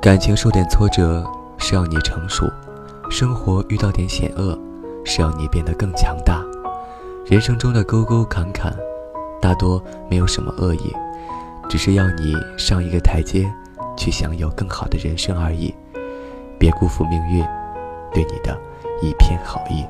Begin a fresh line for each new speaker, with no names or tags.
感情受点挫折是要你成熟生活遇到点险恶是要你变得更强大。人生中的沟沟坎坎大多没有什么恶意只是要你上一个台阶去享有更好的人生而已。别辜负命运对你的一片好意。